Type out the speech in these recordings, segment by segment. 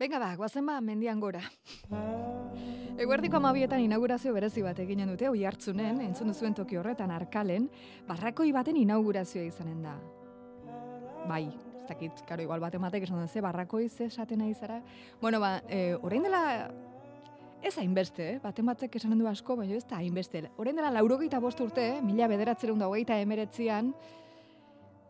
Venga ba, guazen ba, mendian gora. Eguerdiko amabietan inaugurazio berezi bat eginen dute, oi hartzunen, entzun duzuen toki horretan arkalen, barrakoi baten inaugurazioa izanen da. Bai, ez dakit, karo, igual bat ematek esan ze barrakoi ze esaten nahi zara. Bueno, ba, e, orain dela, ez hainbeste, eh? baten batzek esanen du asko, baina ez da hainbeste. Orain dela laurogeita bost urte, eh? mila bederatzerun da hogeita emeretzian,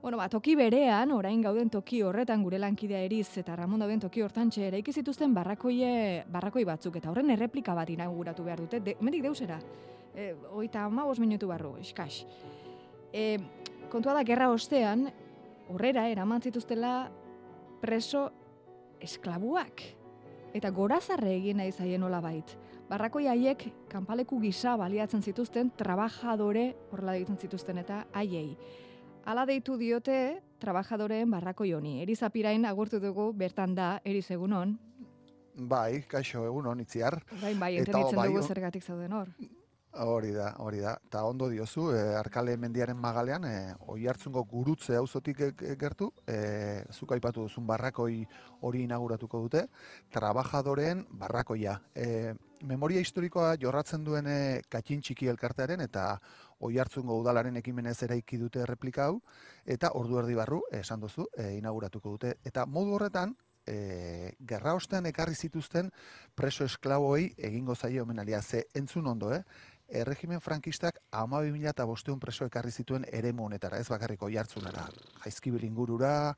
Bueno, ba, toki berean, orain gauden toki horretan gure lankidea eriz eta Ramon dauden toki hortan txera ikizituzten barrakoie, barrakoi batzuk eta horren erreplika bat inauguratu behar dute. De, mendik deusera, e, oita ama minutu barru, eskaz. E, kontua da, gerra ostean, horrera eraman zituztela preso esklabuak. Eta gorazarre egin nahi zaien hola bait. Barrakoi haiek kanpaleku gisa baliatzen zituzten, trabajadore horrela ditzen zituzten eta haiei. Ala deitu diote trabajadoreen barrako joni. Erizapirain agurtu dugu bertan da, eriz egunon. Bai, kaixo egunon itziar. Bai, bai, entenditzen bai, dugu zergatik zauden hor. Hori da, hori da. Ta ondo diozu, e, Arkale mendiaren magalean, e, oi hartzungo gurutze auzotik e, gertu, e, zuk aipatu duzun barrakoi hori inauguratuko dute, trabajadoreen barrakoia. E, memoria historikoa jorratzen duen katxin txiki elkartearen eta oi hartzungo udalaren ekimenez eraiki dute replika hau, eta ordu erdi barru, esan duzu, e, inauguratuko dute. Eta modu horretan, e, gerra ostean ekarri zituzten preso esklaboi egingo zaio omenalia. Ze entzun ondo, eh? erregimen frankistak ama mila eta bosteun preso ekarri zituen ere honetara, ez bakarriko jartzunara, jaizkibil ingurura,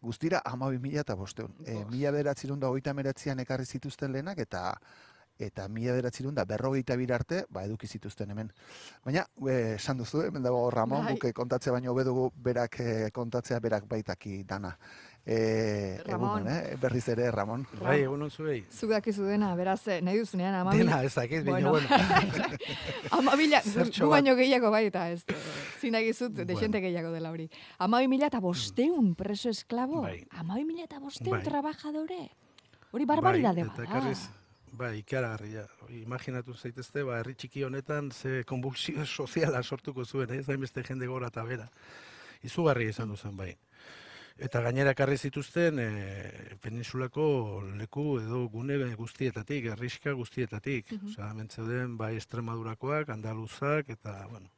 guztira ama mila eta bosteun. E, mila beratzerun da oita meratzean ekarri zituzten lehenak, eta eta mila beratzerun da berrogeita birarte, ba eduki zituzten hemen. Baina, e, esan duzu, hemen dago Ramon, bai. buke kontatzea baino bedugu berak e, kontatzea berak baitaki dana. E, Ramon. Egunon, eh? berriz ere, Ramon. Bai, egunon zuei. Zugak izu dena, beraz, eh, nahi duzunean, ama Dena, ez dakit, bueno. bueno. ama bila, gu baino gehiago bai, eta ez, zina gizut, bueno. desente gehiago dela hori. Ama mila eta bosteun preso esklabo, bai. ama mila eta bosteun bai. trabajadore. Hori barbaridade bai, bat. Eta Bai, ikaragarria. Imaginatu zaitezte, ba, herri txiki honetan ze konvulsio soziala sortuko zuen, ez hainbeste jende gora eta bera. Izugarri izan duzen, bai. Eta gainera karri zituzten e, peninsulako leku edo gune guztietatik, erriska guztietatik. Mm -hmm. Osa, mentzeuden bai Estremadurakoak, Andaluzak eta, bueno,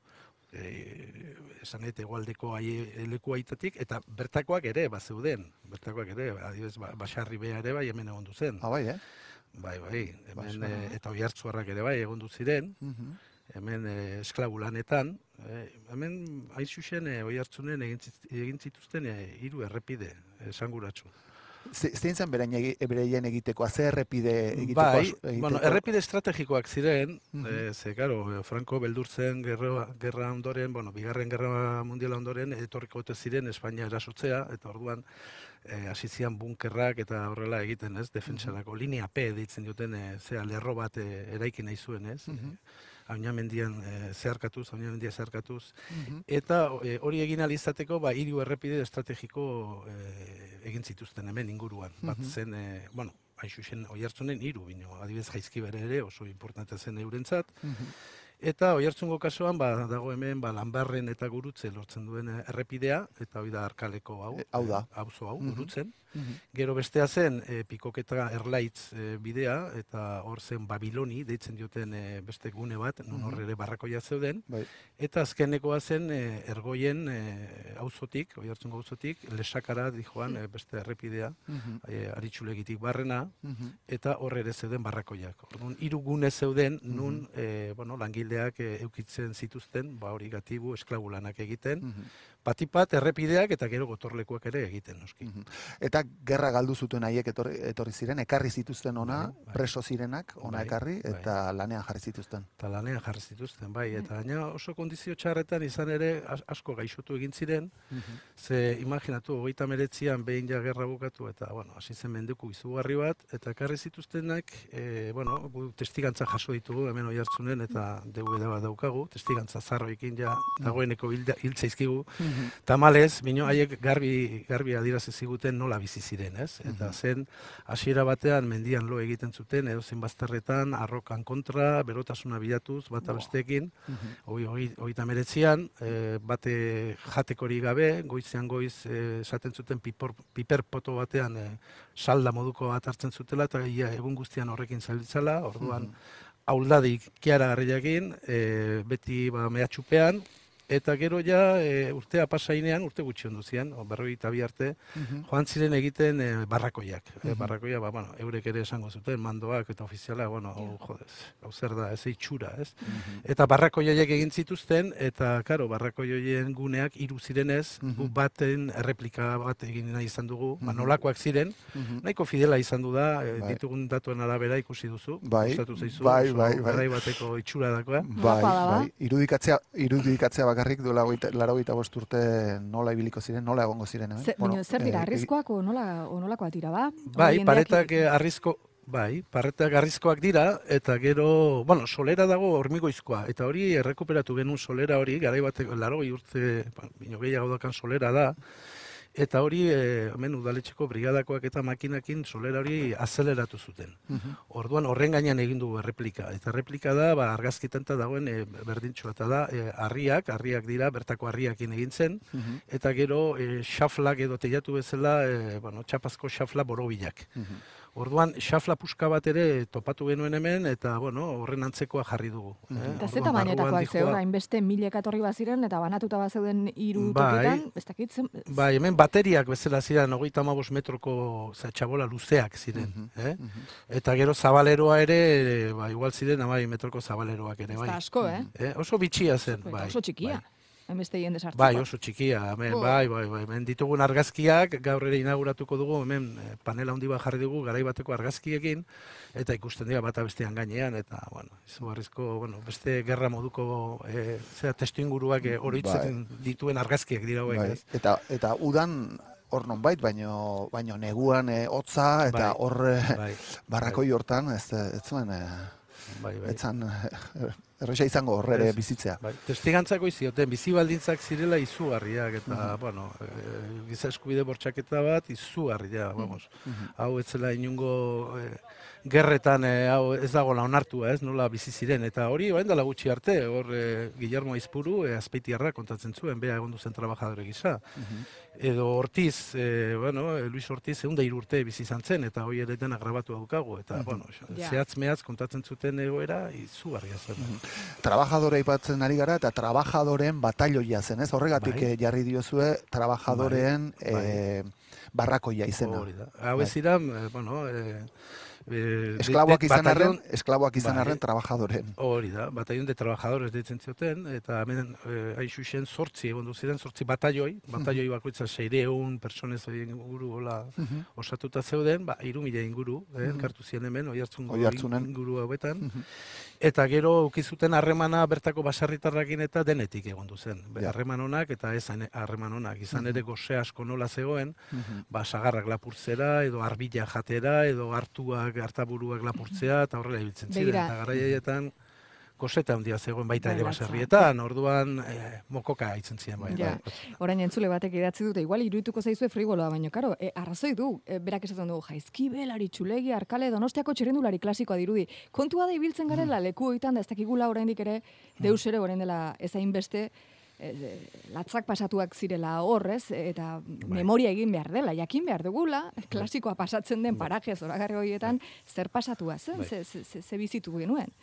e, esan eta egualdeko ai, leku aitatik, eta bertakoak ere, bat zeuden, bertakoak ere, adibes, ba, basarri beha ere bai hemen egon zen. Ah, bai, eh? Bai, bai, hemen, e, eta oi hartzuarrak ere bai egon ziren, mm hemen e, esklabu lanetan, e, hemen hain zuzen e, oi hartzunen egin zituzten hiru errepide esanguratsu. Zein zen bereien egiteko, ze errepide egiteko? Bai, bueno, errepide estrategikoak ziren, mm -hmm. e, ze, karo, Franco beldurtzen gerra, gerra ondoren, bueno, bigarren gerra mundiala ondoren, etorriko gote ziren Espainia erasotzea, eta orduan, e, asizian bunkerrak eta horrela egiten, ez, defensarako mm -hmm. linea P ditzen duten, e, zera, lerro bat e, eraikin nahi zuen, ez, mm Aunamendian e, zeharkatuz, Aunamendia zeharkatuz. Mm Eta e, hori egin alizateko, ba, hiru errepide estrategiko e, egin zituzten hemen inguruan. Mm Bat zen, e, bueno, hain xuxen, oi hartzunen hiru, bino, adibez jaizki bere ere, oso importante zen eurentzat. Mm Eta oi hartzungo kasuan, ba, dago hemen, ba, lanbarren eta gurutze lortzen duen errepidea, eta hoi da arkaleko hau. E, hau da. hau, hau, gurutzen. Mhm. Gero bestea zen e, pikoketa erlaitz e, bidea eta hor zen Babiloni deitzen dioten e, beste gune bat, non hor mhm. ere barrakoia zeuden. Bai. Eta azkenekoa zen e, ergoien e, auzotik, oi hartzungo auzotik, lesakara di joan e, beste errepidea, mm aritxulegitik barrena, eta hor ere zeuden barrakoiak. Orduan, hiru gune zeuden, nun e, bueno, langileak e, eukitzen zituzten, ba hori gatibu, esklabulanak egiten, Batipat errepideak eta gero gotorlekuak ere egiten, noski. Eta gerra galdu zuten haiek etorri, etorri ziren, ekarri zituzten ona, bai, bai. preso zirenak, ona bai, ekarri, bai. eta lanean jarri zituzten. Eta lanean jarri zituzten, bai. Eta gaina oso kondizio txarretan izan ere asko gaixotu egin ziren, ze imaginatu, hogeita meretzian behin ja gerra bukatu, eta, bueno, hasi zen menduku izugarri bat, eta ekarri zituztenak, e, bueno, testigantza jaso ditugu, hemen oi hartzunen, eta DVD bat daukagu, testigantza zarroekin ja dagoeneko hiltzaizkigu, Tamalez, bino haiek garbi, garbi adirazi ziguten nola bizi ziren, ez? Eta zen, hasiera batean mendian lo egiten zuten, edo zen bazterretan, arrokan kontra, berotasuna bilatuz, bata besteekin, hoi, hoi, hoi meretzian, e, bate jatekori gabe, goizean goiz e, esaten zuten pipor, piper poto batean e, salda moduko bat hartzen zutela, eta ia, egun guztian horrekin zailtzala, orduan, hauldadik kiara garriakin, e, beti ba, mehatxupean, eta gero ja e, urtea pasainean, urte gutxi ondu zian, berroi eta bi arte, joan ziren egiten e, barrakoiak. E, barrakoia, ba, bueno, eurek ere esango zuten, mandoak eta ofiziala, bueno, hau, jodez, hau zer da, ez itxura, ez? Eta barrakoiak egin zituzten, eta, karo, barrakoioien guneak hiru zirenez, gu baten erreplika bat egin nahi izan dugu, ba, nolakoak ziren, nahiko fidela izan du da, e, Bai. ditugun datuen arabera ikusi duzu, Bai, gustatu zaizu, bai, bai, bai. garai bateko itxura dakoa. Bai, Mapa da, ba? bai. Irudikatzea, irudikatzea bakarrik duela laro gita bost urte nola ibiliko ziren, nola egongo ziren. Eh? Ze, baina zer dira, eh, arrizkoak o nola, o nolakoak dira, ba? Bai, paretak eh, arrizko, bai, paretak arrizkoak dira, eta gero, bueno, solera dago hormigoizkoa, eta hori errekuperatu genuen solera hori, garai bateko, laro urte, ba, bino gehiago dakan solera da, eta hori, e, hemen udaletxeko brigadakoak eta makinakin solera hori azeleratu zuten. Orduan horren gainean egin dugu erreplika. Eta erreplika da, ba, argazkitan eta dagoen e, berdintxoa eta da, e, harriak, harriak dira, bertako harriakin egin zen, eta gero e, xaflak edo teiatu bezala, e, bueno, txapazko xafla borobilak. Orduan, xafla puska bat ere topatu genuen hemen, eta, bueno, horren antzekoa jarri dugu. eh? Eta ze Orduan, tamainetakoak barruan ze dijoa- hor, hainbeste milek etorri baziren, eta banatuta bazeuden hiru Bai. tokitan, ez dakit, Bai, hemen bateriak bezala ziren, hogeita hamabost metroko za, txabola luzeak ziren. eh? Eta gero zabaleroa ere, ba, igual ziren, amai metroko zabaleroak ere, bai. asko, eh? Eh, oso bitxia zen, bai. oso txikia. Bai. Hainbeste jende sartzeko. Bai, oso txikia, hemen, bai, bai, bai, hemen ditugun argazkiak, gaur ere inauguratuko dugu, hemen eh, panela handi bat jarri dugu, garai bateko argazkiekin, eta ikusten dira bata bestean gainean, eta, bueno, izugarrizko, bueno, beste gerra moduko, e, zera, testu inguruak e, oroitzen dituen argazkiak dira hauek, Bai, ez? eta, eta udan hor nonbait, baino, baino neguan eh, hotza, eta Bai, hor eh, Bai, barrakoi hortan, ez, ez zuen, eh, bai, bai. etzan, eh, erresa izango hor ere Ez. bizitzea. Bai, testigantzako izioten, bizi baldintzak zirela izugarriak, eta, bueno, e, giza eskubide bortxaketa bat izugarria, vamos. Hau ez zela inungo e, gerretan, e, hau ez dagoela onartua, ez, nola bizi ziren, eta hori, orain dela gutxi arte, hor e, Guillermo Aizpuru, e, azpeitiarra kontatzen zuen, bea egon zen trabajadore gisa. Edo Ortiz, e, bueno, e, Luis Ortiz egun da urte bizi izan zen, eta hori ere dena grabatu daukagu, eta, bueno, Ja. zehatz mehatz kontatzen zuten egoera, izugarria zen. Trabajadore aipatzen ari gara, eta trabajadoren batalloia zen, ez? Horregatik Bai. jarri diozue trabajadoreen Bai, bai. eh, barrakoia izena. Hori da. Hau Bai. ez eh, bueno, eh, eh, Esklaboak de- izan arren, esklaboak izan Bai. arren trabajadoren. Hori da, batallón de trabajadores deitzen zioten, eta hemen eh, hain xuxen sortzi egon ziren, sortzi batalloi, batalloi bakoitza seireun personez hori inguru hola osatuta zeuden, ba, iru mila inguru, eh, elkartu ziren hemen, oi hartzun inguru hauetan, eta gero ukizuten harremana bertako basarritarrakin eta denetik egon zen. Be, Ja. Harreman onak eta ez harreman onak, izan ere goze asko nola zegoen, ba, sagarrak lapurtzera, edo arbila jatera, edo hartuak, hartaburuak lapurtzea, eta horrela ibiltzen ziren. Eta garaietan gozeta handia zegoen baita ere Bai, baserrietan, orduan eh, mokoka aitzen ziren bai. Ja. bai. Orain entzule batek idatzi dute, igual iruituko zaizue frigoloa, baina karo, e, arrazoi du, e, berak esaten du, jaizki belari, txulegi, arkale, donostiako txirrendulari klasikoa dirudi. Kontua da ibiltzen garela, leku hoitan da ez dakigula oraindik ere, deus ere orain dela ez hainbeste, e, e, latzak pasatuak zirela horrez, eta memoria egin behar dela, jakin behar dugula, klasikoa pasatzen den paraje zoragarri horietan, zer pasatua zen, Bai. ze, ze, ze, ze bizitu genuen.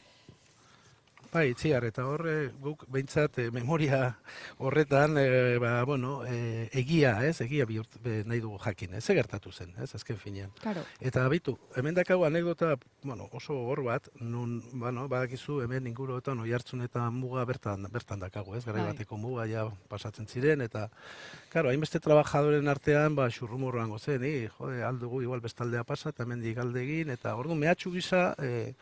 Bai, itziar, eta horre guk behintzat eh, memoria horretan, eh, ba, bueno, eh, egia, ez, egia bihurt, be, nahi dugu jakin, ez, gertatu zen, ez, azken finean. Karo, Eta bitu, hemen dakagu anekdota, bueno, oso hor bat, nun, bueno, badakizu hemen inguruetan oi hartzun eta muga bertan, bertan dakagu, ez, garai Bai. bateko muga ja pasatzen ziren, eta, karo, hainbeste trabajadoren artean, ba, xurrumurroan gozen, i, jode, aldugu igual bestaldea pasa, eta hemendik alde egin, eta ordu mehatxu gisa, e,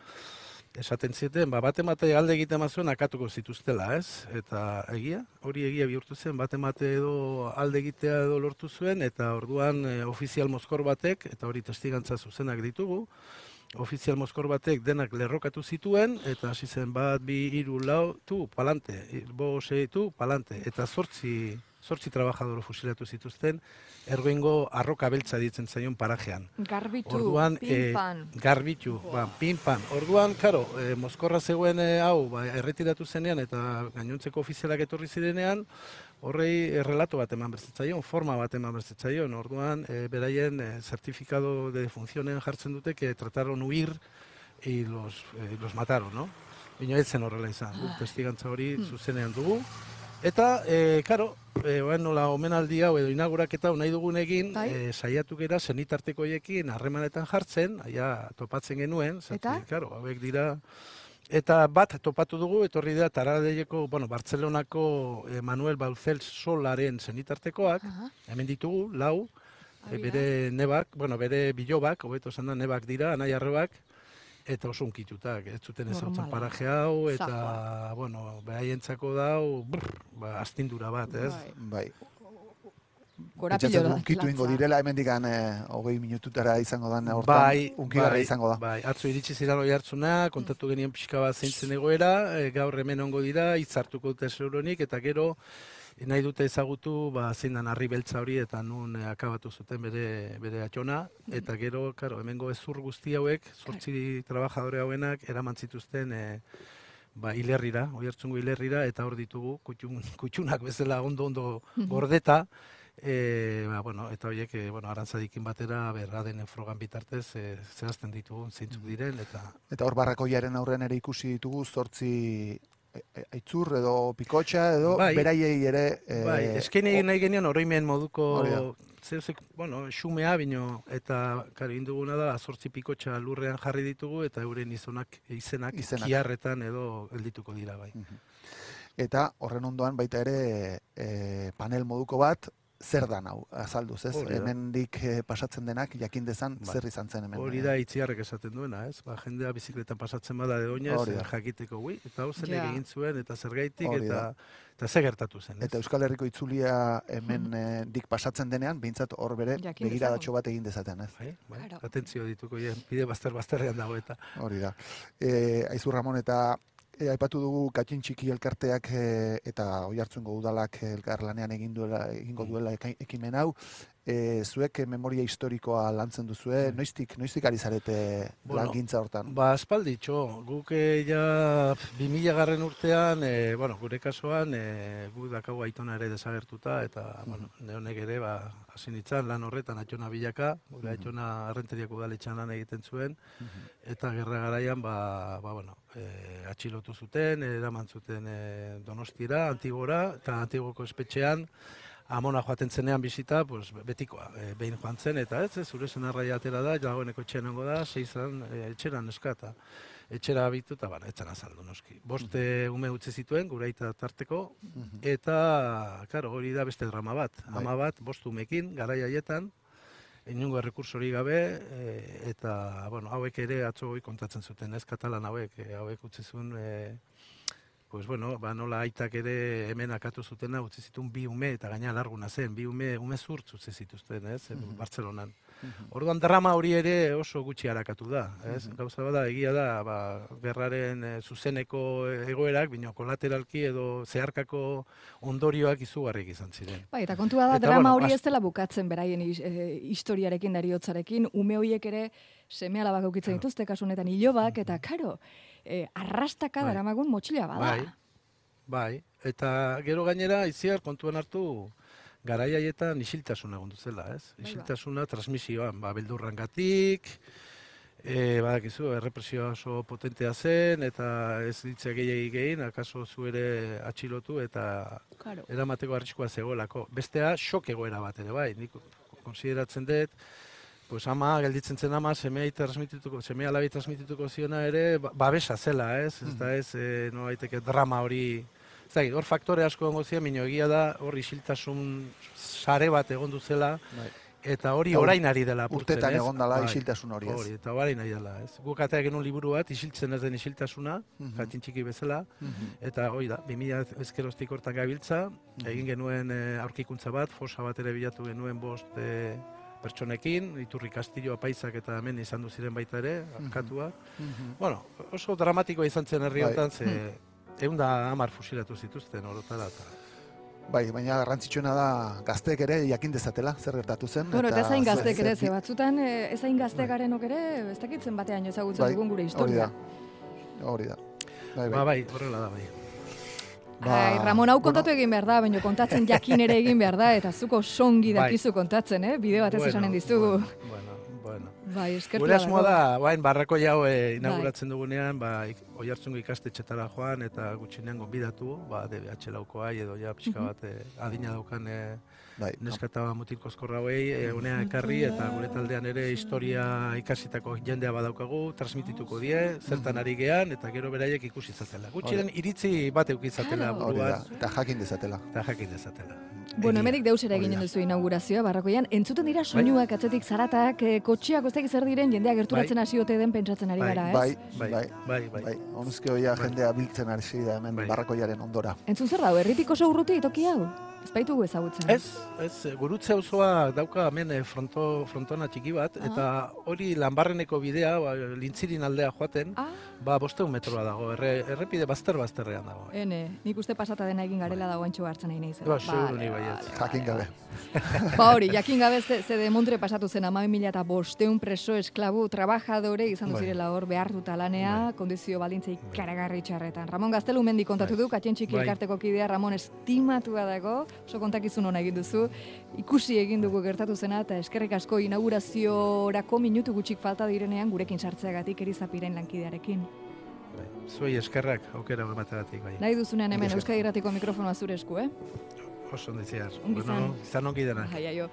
esaten zieten, ba, bate mate alde egiten mazuen akatuko zituztela, ez? Eta egia, hori egia bihurtu zen, bate mate edo alde egitea edo lortu zuen, eta orduan e, ofizial mozkor batek, eta hori testigantza zuzenak ditugu, ofizial mozkor batek denak lerrokatu zituen, eta hasi zen bat, bi, hiru, lau, tu, palante, bo, sei, tu, palante, eta zortzi zortzi trabajadoro fusilatu zituzten, ergoingo arroka beltza ditzen zaion parajean. Garbitu, Orduan, eh, pinpan. garbitu, ba, pinpan. Orduan, karo, e, Mozkorra zegoen eh, hau, ba, erretiratu zenean eta gainontzeko ofizialak etorri zirenean, horrei errelato bat eman berzitzaion, forma bat eman berzitzaion. Orduan, e, beraien e, certificado de funcionen jartzen dute, que trataron huir y los, los mataron, no? Bino ez zen horrela izan, guk testigantza hori zuzenean dugu. Eta, e, karo, e, oen nola omenaldi hau edo inauguraketa nahi dugun egin, Bai. e, saiatu gera zenitarteko hiekin harremanetan jartzen, aia topatzen genuen, zati, Eta? karo, hauek dira, eta bat topatu dugu, etorri da Taradeieko, bueno, Bartzelonako e, Manuel Bauzel Solaren zenitartekoak, Aha. hemen ditugu, lau, e, bere nebak, bueno, bere bilobak, hobeto esan da nebak dira, anai arrebak, eta oso unkitutak, ez zuten ezautzen paraje hau, eta, Zajoa. bueno, beraientzako dau, brr, ba, astindura bat, ez? Bai. Bai. Korapilo Pentsatzen da. unkitu ingo direla hemendik eh, hogei minututara izango dan hortan, Bai, unkigarra bai, izango da. Bai, atzo iritsi ziren oi hartzuna, kontatu genien pixka bat zeintzen egoera, e, gaur hemen ongo dira, hitzartuko dute zeuronik, eta gero nahi dute ezagutu, ba, zein dan harri beltza hori, eta nun e, akabatu zuten bere, bere atxona, eta gero, karo, hemengo ezur guzti hauek, zortzi trabajadore hauenak, eraman zituzten, e, ba, hilerrira, oi hartzungo hilerrira, eta hor ditugu, kutxun, kutxunak bezala ondo-ondo gordeta, E, ba, bueno, eta horiek, e, bueno, arantzadikin batera, berra denen frogan bitartez, e, zehazten ditugu zeintzuk diren, eta Eta hor barrakoiaren aurrean ere ikusi ditugu zortzi aitzur edo pikotxa edo Bai. beraiei ere e, bai, eskaini egin nahi genion oroimen moduko, zeuzek, bueno, xumea bino, eta karo, induguna da, azortzi pikotxa lurrean jarri ditugu, eta euren izonak, izenak, Izenak. kiarretan edo geldituko dira, bai. eta horren ondoan baita ere e, panel moduko bat zer dan hau azalduz, ez? Hemendik e, pasatzen denak jakin dezan Bai. zer izan zen hemen. Hori eh, da itziarrek esaten duena, ez? Ba, jendea bizikletan pasatzen bada edo oinez, Hori da. jakiteko, ui, eta hau Ja. egin zuen, eta zergaitik, eta, eta ze gertatu zen, ez? Eta Euskal Herriko itzulia hemen eh, dik pasatzen denean, behintzat hor bere begiradatxo bat egin dezaten, ez? Bai, bai, atentzio dituko, bide bazter bazterrean dago eta. Hori da. E, Aizu Ramon, eta e, aipatu dugu katxin txiki elkarteak e, eta oi hartzungo udalak elkarlanean egin duela, egingo duela eka- ekimen hau. E, zuek memoria historikoa lantzen duzue, noiztik, noiztik ari zarete Bueno, langintza hortan? Ba, espaldi, txo, guk eh, ja 2000 garren urtean, e, bueno, gure kasuan, e, gu dakagu aitona ere desagertuta, eta, bueno, neonek ere, ba, hasi nintzen lan horretan atxona bilaka, gure atxona arrenteriako udaletxan lan egiten zuen, eta gerra garaian, ba, ba bueno, e, atxilotu zuten, eraman zuten e, donostira, antigora, eta antigoko espetxean, amona joaten zenean bizita, pues, betikoa, e, behin joan zen, eta ez, zure zenarraia atera da, dagoeneko etxean da, seizan e, etxeran eskata. Etxera abitu eta bana, etzan azaldu noski. Boste ume utzi zituen, gure aita tarteko, eta, karo, hori da beste drama bat. Bai. Ama bat, bost umekin, garai haietan, inungo errekursori gabe, e, eta, bueno, hauek ere atzo hoi kontatzen zuten, ez katalan hauek, e, hauek utzi zuen, e, pues bueno, ba, nola aitak ere hemen akatu zutena, utzi zituen bi ume, eta gaina larguna zen, bi ume, ume zurtz utzi zituzten, ez, mm Bartzelonan. Orduan drama hori ere oso gutxi harakatu da, ez? Gauza bada, egia da, ba, gerraren eh, zuzeneko egoerak, bino kolateralki edo zeharkako ondorioak izugarrik izan ziren. Bai, eta kontua da, Eta, drama bueno, hori ez dela bukatzen beraien eh, historiarekin, dariotzarekin, ume horiek ere seme alabak aukitzen dituzte, kasu honetan hilobak, eta karo, eh, arrastaka Bai. daramagun motxila bada. Bai, bai. Eta gero gainera, iziar kontuan hartu, garai haietan isiltasuna egon zela, ez? Bai, ba. Isiltasuna transmisioan, ba, beldurrangatik, e, badakizu, errepresioa oso potentea zen, eta ez ditzea gehiagik egin, akaso zu ere atxilotu, eta Claro. eramateko arriskoa zegoelako. Bestea, xok egoera bat ere, bai, nik konsideratzen dut, pues ama, gelditzen zen ama, semea transmitituko, semea alabi transmitituko ziona ere, ba- babesa zela, ez? Ez da ez, e, no daiteke drama hori, ez dakit, hor faktore asko egongo ziren, mino egia da, hor isiltasun sare bat egon zela, Bai. eta hori orain ari dela apurtzen, Urtetan egon dala Bai, isiltasun hori, ez? Hori, eta orain ari dela, ez? Guk ateak genuen liburu bat, isiltzen ez den isiltasuna, Mhm. jatin txiki bezala, Mhm. Eta hoi da, 2000 ezkeroztik hortan gabiltza, egin genuen e, aurkikuntza bat, fosa bat ere bilatu genuen bost e, pertsonekin, iturri kastillo apaizak eta hemen izan du ziren baita ere, arkatuak. Mhm. Bueno, oso dramatikoa izan zen herri Bai. honetan, ze egun da hamar fusilatu zituzten orotara. Eta, Bai, baina garrantzitsuena da gazteek ere jakin dezatela zer gertatu zen. Bueno, eta ezain gaztek ere, ze- batzutan, eh, ezain gazte garenok ere, ez dakitzen batean ezagutzen Bai, dugun gure Hori historia. da. Hori da. Bai, Ba, bai. bai, horrela da, bai. Ai, Ramon hau kontatu egin behar da, baina kontatzen jakin ere egin behar da, eta zuko songi Bai. dakizu kontatzen, eh? Bide batez Bueno, esanen dizugu. Bueno, bueno, bueno. Bai, eskertu Gure asmoa da, bain, barrako jau e, inauguratzen dugunean, ba, oi hartzungo ikastetxetara joan, eta gutxinean gonbidatu, ba, DBH laukoai, edo ja pixka bat e, adina daukan e, bai. neska eta mutilko eskorra hauei, e, unea ekarri, eta gure taldean ere historia ikasitako jendea badaukagu, transmitituko die, zertan ari gean, eta gero beraiek ikusi izatela. Gutxiren iritzi bat eukizatela. Hori da. buruan, Eta jakin dezatela. eta jakin dezatela. Bueno, deusera Hori eginen da. duzu inaugurazioa, barrakoian. Entzuten dira soinuak atzetik zaratak, eh, kotxiak dakit zer diren, jendea gerturatzen hasi ote den pentsatzen ari Bai, gara, ez? Bai, Bai, bai. bai, bai. Bai, hoia Bai. jendea biltzen ari da hemen Bai. barrakoiaren ondora. Entzun zer dago, erritik oso urruti toki hau? Ez baitugu ezagutzen. Ez, ez, e, gurutze auzoa dauka hemen e, fronto, frontona txiki bat, Ah. eta hori lanbarreneko bidea, ba, lintzirin aldea joaten, Ah, ba, bosteun metroa dago, erre, errepide bazter-bazterrean dago. ene, nik uste pasata dena egin garela dago entxo hartzen nahi naiz. Ba, seguru ni baietz. Jakin gabe. Ba hori, jakin gabe ze, ze demontre pasatu zen ama mila eta bosteun preso esklabu trabajadore izan Bai. zirela hor behartuta lanea, kondizio baldintza ikaragarri txarretan. Ramon Gaztelu mendi kontatu Bai. du, katien txiki Bai. elkarteko kidea Ramon estimatua dago, oso kontakizun hona egin duzu, ikusi egin dugu gertatu zena, eta eskerrik asko inauguraziorako minutu gutxik falta direnean gurekin sartzeagatik erizapiren lankidearekin. Bai. Zuei eskerrak, aukera emateagatik, bai. Nahi duzunean hemen. Euskadi Irratiko mikrofonoa zure esku, eh? Oso ondo ziar. Ongi izan. Bueno, izan ongi denak. Bai, aio.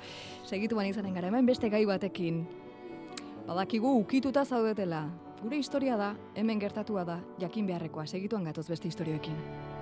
Segitu bani izanen gara, hemen beste gai batekin. Badakigu ukituta zaudetela. Gure historia da, hemen gertatua da, jakin beharrekoa. Segituan gatoz beste historioekin.